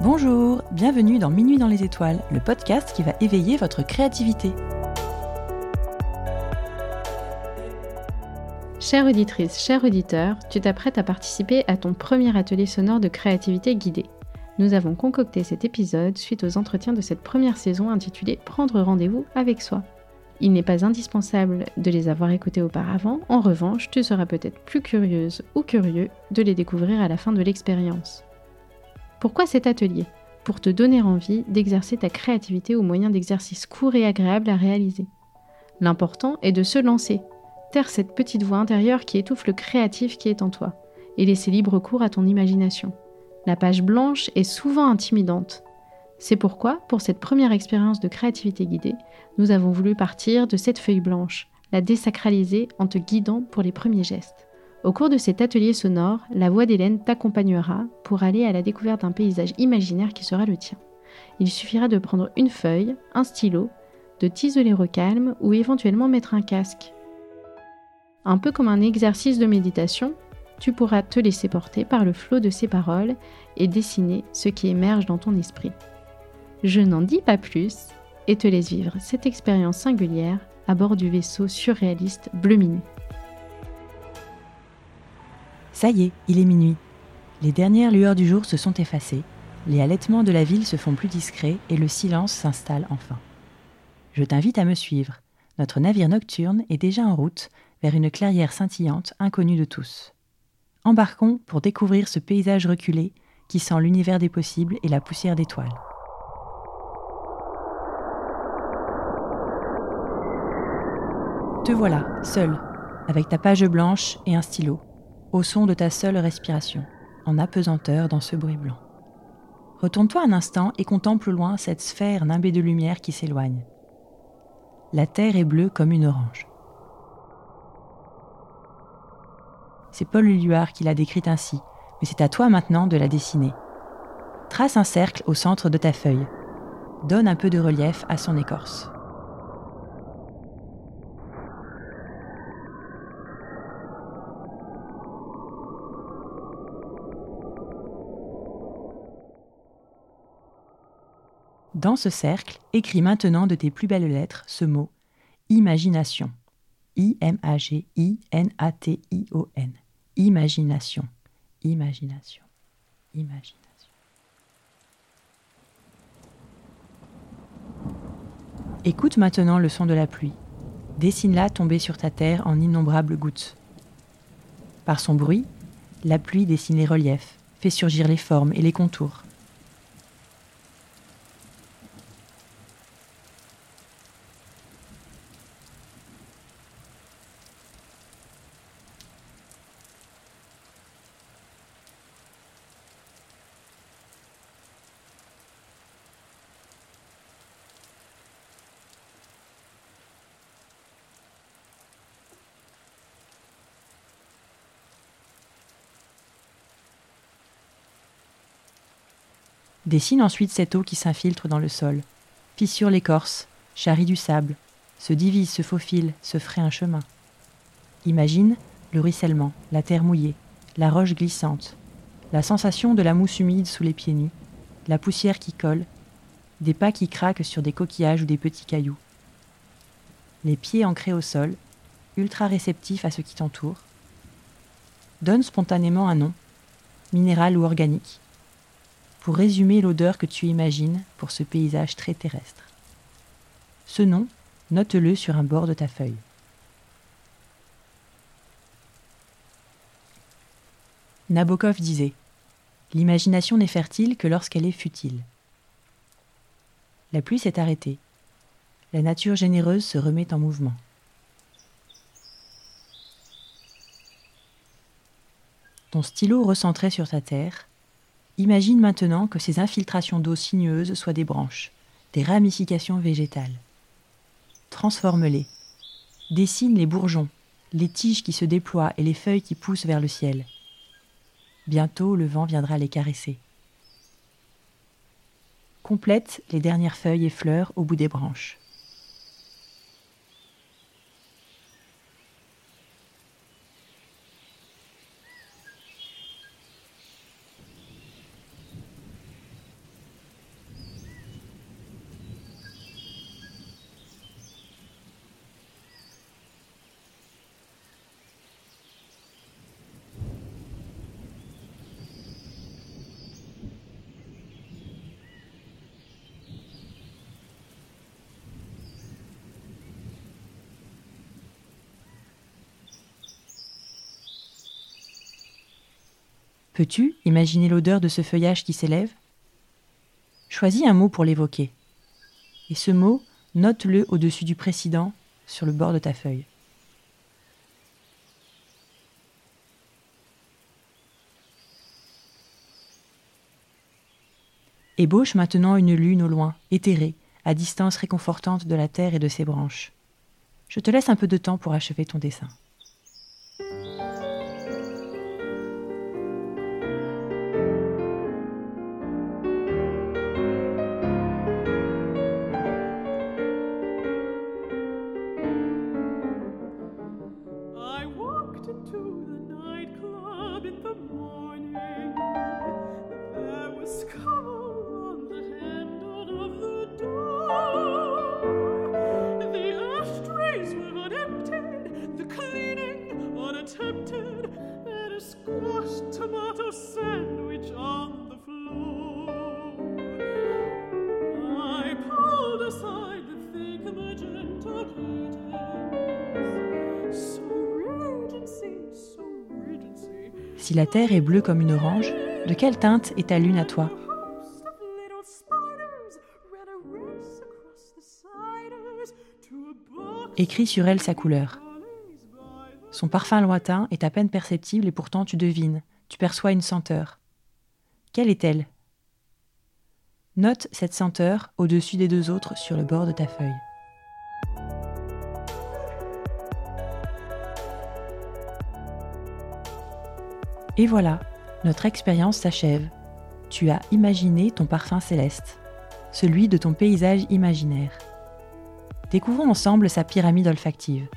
Bonjour, bienvenue dans Minuit dans les étoiles, le podcast qui va éveiller votre créativité. Chère auditrice, cher auditeur, tu t'apprêtes à participer à ton premier atelier sonore de créativité guidée. Nous avons concocté cet épisode suite aux entretiens de cette première saison intitulée Prendre rendez-vous avec soi. Il n'est pas indispensable de les avoir écoutés auparavant, en revanche, tu seras peut-être plus curieuse ou curieux de les découvrir à la fin de l'expérience. Pourquoi cet atelier Pour te donner envie d'exercer ta créativité au moyen d'exercices courts et agréables à réaliser. L'important est de se lancer, taire cette petite voix intérieure qui étouffe le créatif qui est en toi, et laisser libre cours à ton imagination. La page blanche est souvent intimidante. C'est pourquoi, pour cette première expérience de créativité guidée, nous avons voulu partir de cette feuille blanche, la désacraliser en te guidant pour les premiers gestes. Au cours de cet atelier sonore, la voix d'Hélène t'accompagnera pour aller à la découverte d'un paysage imaginaire qui sera le tien. Il suffira de prendre une feuille, un stylo, de t'isoler au calme ou éventuellement mettre un casque. Un peu comme un exercice de méditation, tu pourras te laisser porter par le flot de ces paroles et dessiner ce qui émerge dans ton esprit. Je n'en dis pas plus et te laisse vivre cette expérience singulière à bord du vaisseau surréaliste Bleu Minuit. Ça y est, il est minuit. Les dernières lueurs du jour se sont effacées, les halètements de la ville se font plus discrets et le silence s'installe enfin. Je t'invite à me suivre. Notre navire nocturne est déjà en route vers une clairière scintillante inconnue de tous. Embarquons pour découvrir ce paysage reculé qui sent l'univers des possibles et la poussière d'étoiles. Te voilà, seul, avec ta page blanche et un stylo au son de ta seule respiration, en apesanteur dans ce bruit blanc. Retourne-toi un instant et contemple loin cette sphère nimbée de lumière qui s'éloigne. La terre est bleue comme une orange. C'est Paul Luard qui l'a décrite ainsi, mais c'est à toi maintenant de la dessiner. Trace un cercle au centre de ta feuille. Donne un peu de relief à son écorce. Dans ce cercle, écris maintenant de tes plus belles lettres ce mot imagination. I-M-A-G-I-N-A-T-I-O-N. Imagination. Imagination. Imagination. Écoute maintenant le son de la pluie. Dessine-la tomber sur ta terre en innombrables gouttes. Par son bruit, la pluie dessine les reliefs, fait surgir les formes et les contours. Dessine ensuite cette eau qui s'infiltre dans le sol, fissure l'écorce, charrie du sable, se divise, se faufile, se ferait un chemin. Imagine le ruissellement, la terre mouillée, la roche glissante, la sensation de la mousse humide sous les pieds nus, la poussière qui colle, des pas qui craquent sur des coquillages ou des petits cailloux. Les pieds ancrés au sol, ultra réceptifs à ce qui t'entoure. Donne spontanément un nom, minéral ou organique, pour résumer l'odeur que tu imagines pour ce paysage très terrestre. Ce nom, note-le sur un bord de ta feuille. Nabokov disait L'imagination n'est fertile que lorsqu'elle est futile. La pluie s'est arrêtée. La nature généreuse se remet en mouvement. Ton stylo recentré sur ta terre, Imagine maintenant que ces infiltrations d'eau sinueuses soient des branches, des ramifications végétales. Transforme-les. Dessine les bourgeons, les tiges qui se déploient et les feuilles qui poussent vers le ciel. Bientôt le vent viendra les caresser. Complète les dernières feuilles et fleurs au bout des branches. Peux-tu imaginer l'odeur de ce feuillage qui s'élève? Choisis un mot pour l'évoquer. Et ce mot, note-le au-dessus du précédent sur le bord de ta feuille. Ébauche maintenant une lune au loin, éthérée, à distance réconfortante de la terre et de ses branches. Je te laisse un peu de temps pour achever ton dessin. Si la terre est bleue comme une orange, de quelle teinte est ta lune à toi? Écris sur elle sa couleur. Son parfum lointain est à peine perceptible et pourtant tu devines, tu perçois une senteur. Quelle est-elle? Note cette senteur au-dessus des deux autres sur le bord de ta feuille. Et voilà, notre expérience s'achève. Tu as imaginé ton parfum céleste, celui de ton paysage imaginaire. Découvrons ensemble sa pyramide olfactive.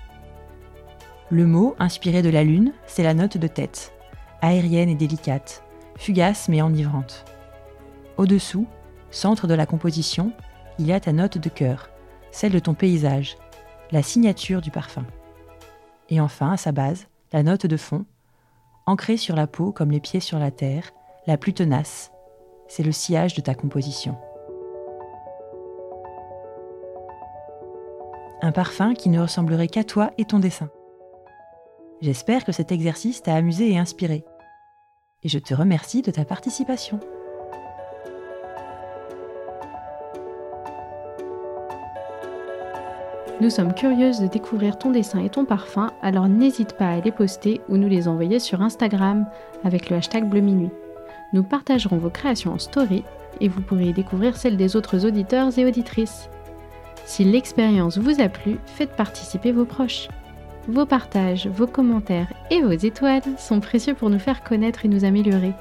Le mot, inspiré de la lune, c'est la note de tête, aérienne et délicate, fugace mais enivrante. Au-dessous, centre de la composition, il y a ta note de cœur, celle de ton paysage, la signature du parfum. Et enfin, à sa base, la note de fond, ancrée sur la peau comme les pieds sur la terre, la plus tenace, c'est le sillage de ta composition. Un parfum qui ne ressemblerait qu'à toi et ton dessin. J'espère que cet exercice t'a amusé et inspiré. Et je te remercie de ta participation. Nous sommes curieuses de découvrir ton dessin et ton parfum, alors n'hésite pas à les poster ou nous les envoyer sur Instagram avec le hashtag Bleu Minuit. Nous partagerons vos créations en story et vous pourrez y découvrir celles des autres auditeurs et auditrices. Si l'expérience vous a plu, faites participer vos proches. Vos partages, vos commentaires et vos étoiles sont précieux pour nous faire connaître et nous améliorer.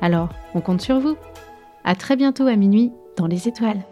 Alors, on compte sur vous. À très bientôt à minuit dans les étoiles.